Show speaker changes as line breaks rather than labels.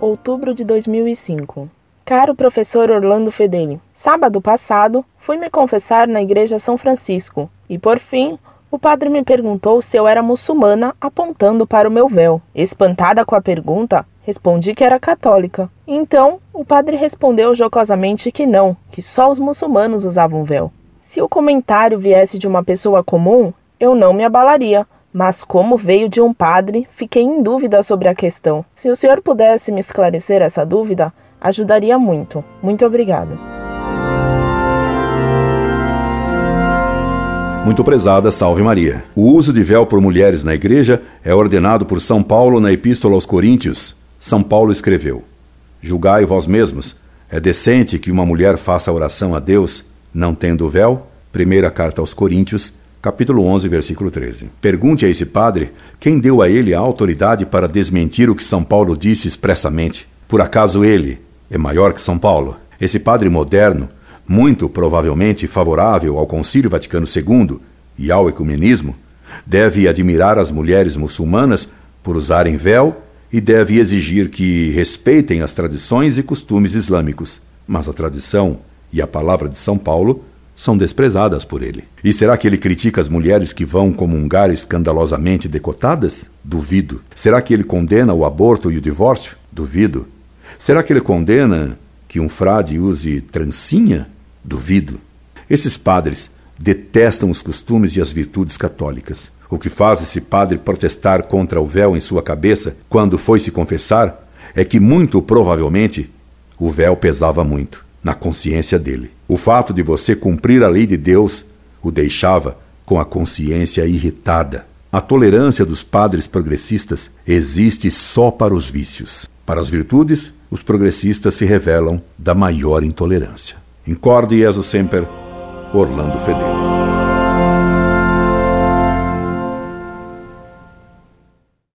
outubro de 2005. Caro professor Orlando Fedeli, sábado passado fui me confessar na Igreja São Francisco e, por fim, o padre me perguntou se eu era muçulmana, apontando para o meu véu. Espantada com a pergunta, respondi que era católica. Então, o padre respondeu jocosamente que não, que só os muçulmanos usavam véu. Se o comentário viesse de uma pessoa comum, eu não me abalaria, mas como veio de um padre, fiquei em dúvida sobre a questão. Se o senhor pudesse me esclarecer essa dúvida, ajudaria muito. Muito obrigado.
Muito prezada, salve Maria. O uso de véu por mulheres na igreja é ordenado por São Paulo na Epístola aos Coríntios. São Paulo escreveu: Julgai vós mesmos, é decente que uma mulher faça oração a Deus não tendo véu? Primeira carta aos Coríntios, capítulo 11, versículo 13. Pergunte a esse padre quem deu a ele a autoridade para desmentir o que São Paulo disse expressamente. Por acaso ele é maior que São Paulo? Esse padre moderno, muito provavelmente favorável ao Concílio Vaticano II e ao ecumenismo, deve admirar as mulheres muçulmanas por usarem véu e deve exigir que respeitem as tradições e costumes islâmicos. Mas a tradição e a palavra de São Paulo são desprezadas por ele. E será que ele critica as mulheres que vão comungar escandalosamente decotadas? Duvido. Será que ele condena o aborto e o divórcio? Duvido. Será que ele condena que um frade use trancinha? Duvido. Esses padres detestam os costumes e as virtudes católicas. O que faz esse padre protestar contra o véu em sua cabeça quando foi se confessar é que, muito provavelmente, o véu pesava muito na consciência dele. O fato de você cumprir a lei de Deus o deixava com a consciência irritada. A tolerância dos padres progressistas existe só para os vícios. Para as virtudes, os progressistas se revelam da maior intolerância. Incorde Jesus Semper, Orlando Fedeli.